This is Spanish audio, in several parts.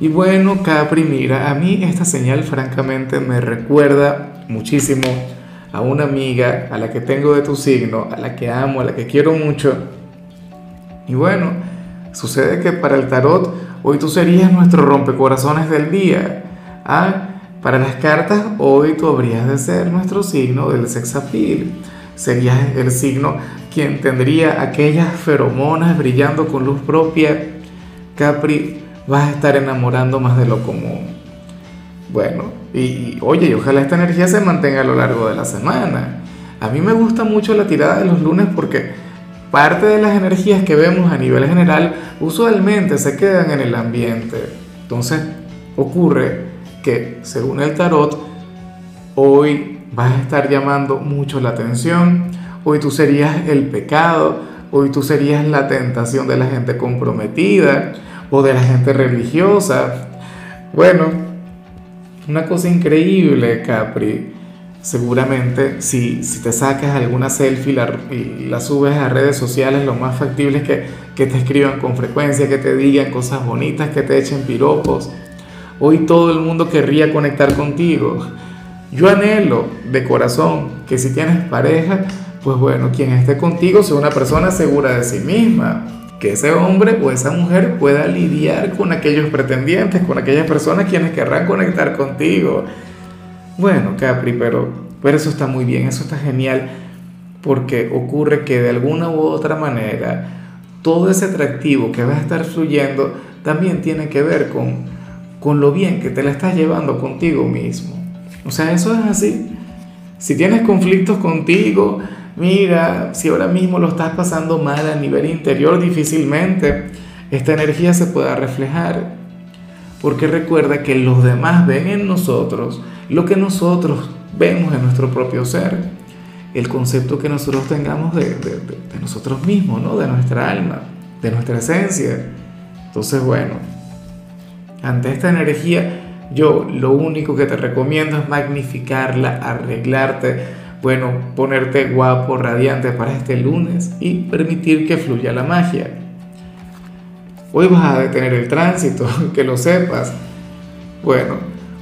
Y bueno, Capri, mira, a mí esta señal francamente me recuerda muchísimo a una amiga a la que tengo de tu signo, a la que amo, a la que quiero mucho. Y bueno, sucede que para el tarot hoy tú serías nuestro rompecorazones del día. Ah, para las cartas hoy tú habrías de ser nuestro signo del sexapil. Serías el signo quien tendría aquellas feromonas brillando con luz propia. Capri, vas a estar enamorando más de lo común. Bueno, y, oye, ojalá esta energía se mantenga a lo largo de la semana. A mí me gusta mucho la tirada de los lunes porque parte de las energías que vemos a nivel general usualmente se quedan en el ambiente. Entonces, ocurre que según el tarot, hoy vas a estar llamando mucho la atención, hoy tú serías el pecado, hoy tú serías la tentación de la gente comprometida, o de la gente religiosa. Bueno, una cosa increíble, Capri. Seguramente si, si te sacas alguna selfie y la subes a redes sociales, lo más factible es que, que te escriban con frecuencia, que te digan cosas bonitas, que te echen piropos. Hoy todo el mundo querría conectar contigo. Yo anhelo de corazón que si tienes pareja, pues bueno, quien esté contigo sea una persona segura de sí misma que ese hombre o esa mujer pueda lidiar con aquellos pretendientes, con aquellas personas quienes querrán conectar contigo. Bueno, Capri, pero, pero eso está muy bien, eso está genial, porque ocurre que de alguna u otra manera todo ese atractivo que va a estar fluyendo también tiene que ver con, con lo bien que te la estás llevando contigo mismo. O sea, eso es así. Si tienes conflictos contigo, mira, si ahora mismo lo estás pasando mal a nivel interior, difícilmente esta energía se pueda reflejar. Porque recuerda que los demás ven en nosotros lo que nosotros vemos en nuestro propio ser. El concepto que nosotros tengamos de, nosotros mismos, ¿no? de nuestra alma, de nuestra esencia. Entonces, bueno, ante esta energía, yo lo único que te recomiendo es magnificarla, arreglarte, bueno, ponerte guapo, radiante para este lunes y permitir que fluya la magia. Hoy vas a detener el tránsito, que lo sepas. Bueno,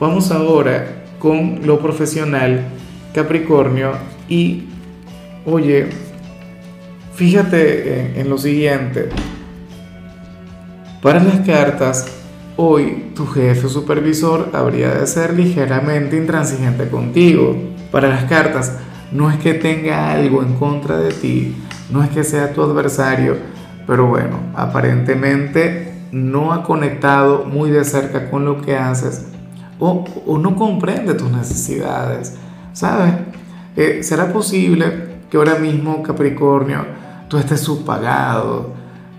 vamos ahora con lo profesional, Capricornio, y oye, fíjate en, lo siguiente. Para las cartas, hoy tu jefe o supervisor habría de ser ligeramente intransigente contigo para las cartas, no es que tenga algo en contra de ti, no es que sea tu adversario, pero bueno, aparentemente no ha conectado muy de cerca con lo que haces o, no comprende tus necesidades, ¿sabes? Eh, ¿Será posible que ahora mismo, Capricornio, tú estés subpagado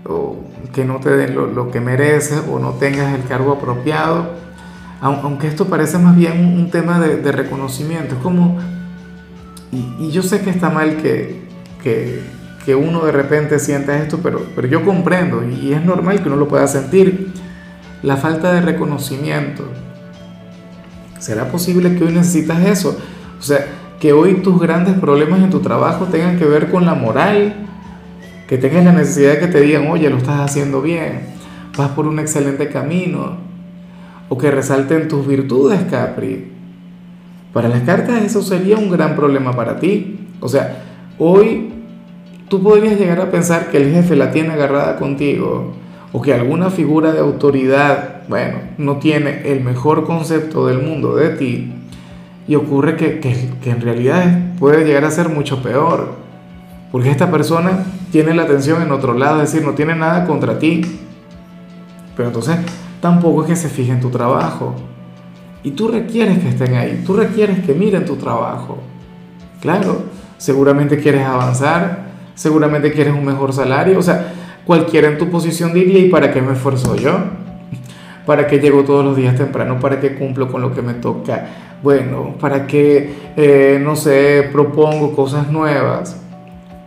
o que no te den lo, que mereces o no tengas el cargo apropiado? Aunque esto parece más bien un, tema de, reconocimiento, es como y, yo sé que está mal que, que, uno de repente sienta esto, pero, pero yo comprendo y, es normal que uno lo pueda sentir. La falta de reconocimiento. ¿Será posible que hoy necesitas eso? O sea, que hoy tus grandes problemas en tu trabajo tengan que ver con la moral, que tengas la necesidad de que te digan, oye, lo estás haciendo bien, vas por un excelente camino, o que resalten tus virtudes, Capri. Para las cartas eso sería un gran problema para ti. O sea, hoy tú podrías llegar a pensar que el jefe la tiene agarrada contigo o que alguna figura de autoridad, bueno, no tiene el mejor concepto del mundo de ti y ocurre que, que, en realidad puede llegar a ser mucho peor, porque esta persona tiene la atención en otro lado, es decir, no tiene nada contra ti, pero entonces tampoco es que se fije en tu trabajo, y tú requieres que estén ahí, tú requieres que miren tu trabajo. Claro, seguramente quieres avanzar, seguramente quieres un mejor salario, o sea, cualquiera en tu posición diría, ¿y para qué me esfuerzo yo? ¿Para qué llego todos los días temprano? ¿Para qué cumplo con lo que me toca? Bueno, ¿para qué, eh, no sé, propongo cosas nuevas?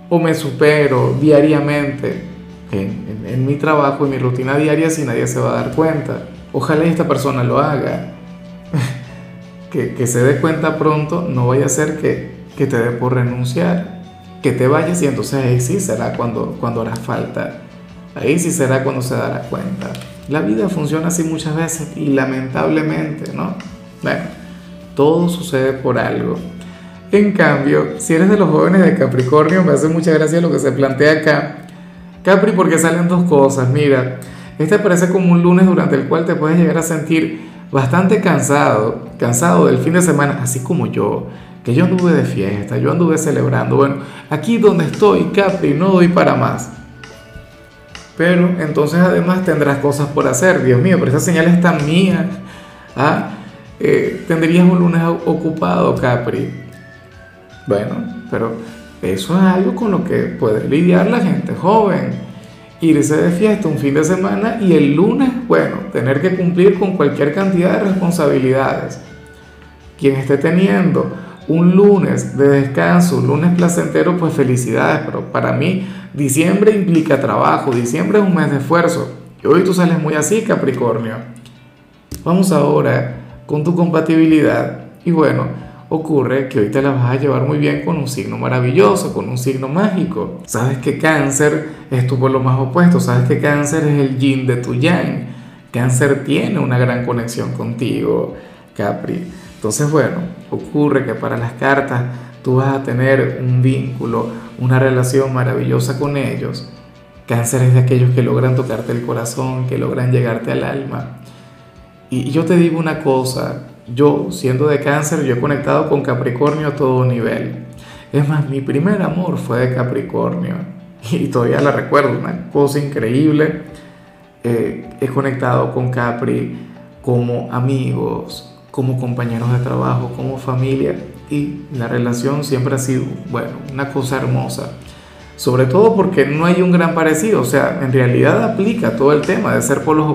¿O me supero diariamente en, en mi trabajo, en mi rutina diaria, si nadie se va a dar cuenta? Ojalá esta persona lo haga. que, que, se dé cuenta pronto, no vaya a ser que, que te dé por renunciar, que te vayas y entonces ahí sí será cuando, cuando hará falta. Ahí sí será cuando se dará cuenta. La vida funciona así muchas veces y lamentablemente, ¿no? Bueno, todo sucede por algo. En cambio, si eres de los jóvenes de Capricornio, me hace mucha gracia lo que se plantea acá. Capri, porque salen dos cosas. Mira, este parece como un lunes durante el cual te puedes llegar a sentir bastante cansado, cansado del fin de semana, así como yo, que yo anduve de fiesta, yo anduve celebrando. Bueno, aquí donde estoy, Capri, no doy para más. Pero entonces además tendrás cosas por hacer, Dios mío, pero esa señal es tan mía. ¿Ah? Eh, tendrías un lunes ocupado, Capri. Bueno, pero eso es algo con lo que puede lidiar la gente joven irse de fiesta un fin de semana y el lunes, bueno, tener que cumplir con cualquier cantidad de responsabilidades. Quien esté teniendo un lunes de descanso, un lunes placentero, pues felicidades, pero para mí diciembre implica trabajo, diciembre es un mes de esfuerzo. Y hoy tú sales muy así, Capricornio. Vamos ahora con tu compatibilidad. Y bueno, ocurre que hoy te la vas a llevar muy bien con un signo maravilloso, con un signo mágico. Sabes que cáncer es tu lo más opuesto, sabes que cáncer es el yin de tu yang. Cáncer tiene una gran conexión contigo, Capri. Entonces, bueno, ocurre que para las cartas tú vas a tener un vínculo, una relación maravillosa con ellos. Cáncer es de aquellos que logran tocarte el corazón, que logran llegarte al alma. Y yo te digo una cosa, yo, siendo de cáncer, yo he conectado con Capricornio a todo nivel. Es más, mi primer amor fue de Capricornio y todavía la recuerdo, una cosa increíble. Eh, he conectado con Capri como amigos, como compañeros de trabajo, como familia y la relación siempre ha sido, bueno, una cosa hermosa. Sobre todo porque no hay un gran parecido, o sea, en realidad aplica todo el tema de ser por los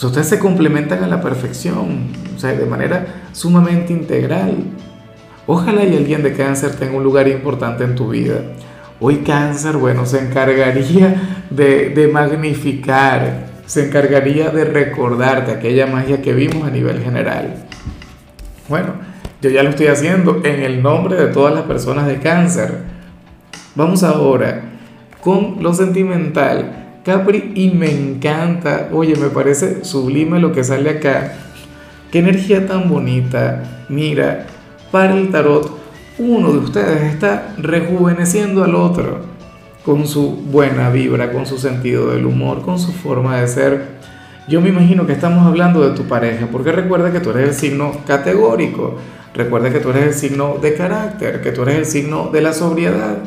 opuestos ustedes se complementan a la perfección, o sea, de manera sumamente integral. Ojalá y alguien de cáncer tenga un lugar importante en tu vida. Hoy cáncer, bueno, se encargaría de, de magnificar, se encargaría de recordarte aquella magia que vimos a nivel general. Bueno, yo ya lo estoy haciendo en el nombre de todas las personas de cáncer. Vamos ahora con lo sentimental Capri y me encanta, oye, me parece sublime lo que sale acá. Qué energía tan bonita. Mira, para el tarot, uno de ustedes está rejuveneciendo al otro con su buena vibra, con su sentido del humor, con su forma de ser. Yo me imagino que estamos hablando de tu pareja, porque recuerda que tú eres el signo categórico, recuerda que tú eres el signo de carácter, que tú eres el signo de la sobriedad.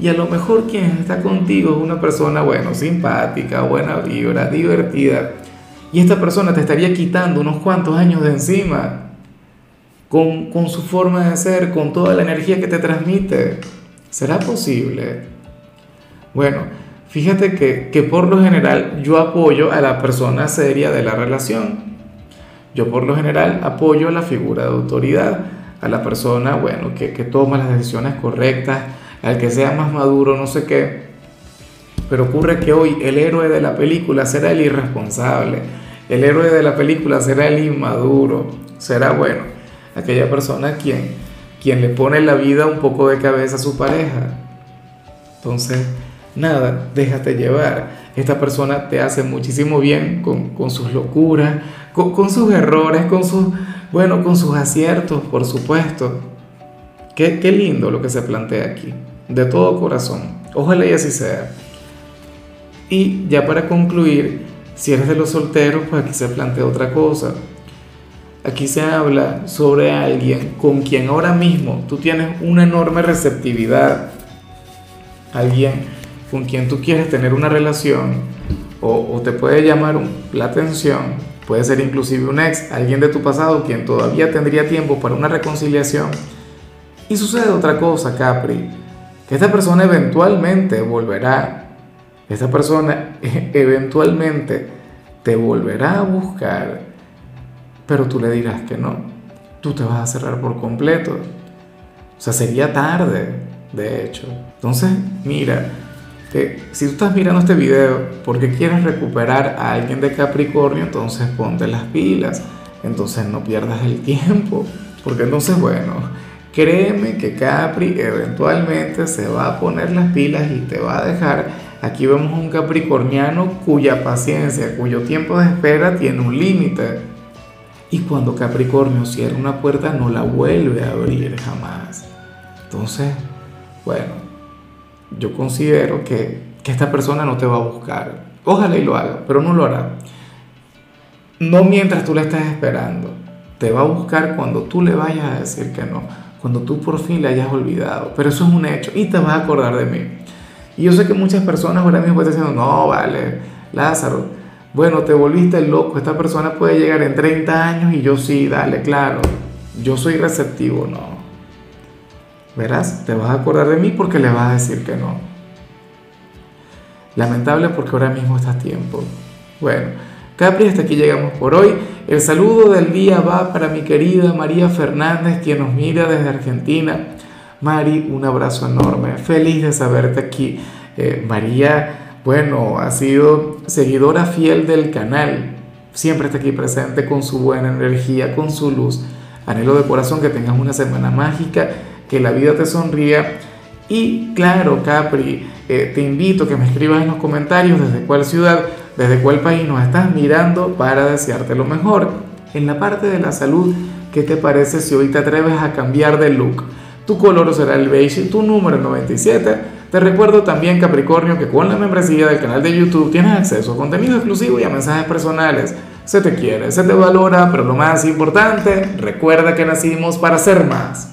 Y a lo mejor quien está contigo es una persona, bueno, simpática, buena vibra, divertida. Y esta persona te estaría quitando unos cuantos años de encima con, con su forma de ser, con toda la energía que te transmite. ¿Será posible? Bueno, fíjate que, que por lo general yo apoyo a la persona seria de la relación. Yo por lo general apoyo a la figura de autoridad, a la persona, bueno, que, que toma las decisiones correctas, al que sea más maduro, no sé qué. Pero ocurre que hoy el héroe de la película será el irresponsable, el héroe de la película será el inmaduro, será bueno, aquella persona quien, quien le pone la vida un poco de cabeza a su pareja. Entonces, nada, déjate llevar. Esta persona te hace muchísimo bien con, sus locuras, con, con, sus errores, con sus, bueno, con sus aciertos, por supuesto. Qué, qué lindo lo que se plantea aquí de todo corazón. Ojalá y así sea. Y ya para concluir, si eres de los solteros, pues aquí se plantea otra cosa. Aquí se habla sobre alguien con quien ahora mismo tú tienes una enorme receptividad. Alguien con quien tú quieres tener una relación o, te puede llamar la atención. Puede ser inclusive un ex, alguien de tu pasado quien todavía tendría tiempo para una reconciliación. Y sucede otra cosa, Capri esta persona eventualmente volverá, esta persona eventualmente te volverá a buscar, pero tú le dirás que no. Tú te vas a cerrar por completo. O sea, sería tarde, de hecho. Entonces, mira, si tú estás mirando este video porque quieres recuperar a alguien de Capricornio, entonces ponte las pilas. Entonces no pierdas el tiempo. Porque entonces, bueno, créeme que Capri eventualmente se va a poner las pilas y te va a dejar. Aquí vemos un capricorniano cuya paciencia, cuyo tiempo de espera tiene un límite. Y cuando Capricornio cierra una puerta no la vuelve a abrir jamás. Entonces, bueno, yo considero que, que esta persona no te va a buscar. Ojalá y lo haga, pero no lo hará. No mientras tú le estés esperando. Te va a buscar cuando tú le vayas a decir que no. Cuando tú por fin le hayas olvidado. Pero eso es un hecho y te vas a acordar de mí. Y yo sé que muchas personas ahora mismo están diciendo, no, vale, Lázaro, bueno, te volviste loco. Esta persona puede llegar en 30 años y yo sí, dale, claro. Yo soy receptivo, no. Verás, te vas a acordar de mí porque le vas a decir que no. Lamentable porque ahora mismo estás tiempo. Bueno, Capri, hasta aquí llegamos por hoy. El saludo del día va para mi querida María Fernández, quien nos mira desde Argentina. Mari, un abrazo enorme. Feliz de saberte aquí. Eh, María, bueno, ha sido seguidora fiel del canal. Siempre está aquí presente con su buena energía, con su luz. Anhelo de corazón que tengas una semana mágica que la vida te sonría. Y claro, Capri, eh, te invito a que me escribas en los comentarios desde cuál ciudad, desde cuál país nos estás mirando para desearte lo mejor. En la parte de la salud, ¿qué te parece si hoy te atreves a cambiar de look? Tu color será el beige y tu número 97. Te recuerdo también, Capricornio, que con la membresía del canal de YouTube tienes acceso a contenido exclusivo y a mensajes personales. Se te quiere, se te valora, pero lo más importante, recuerda que nacimos para ser más.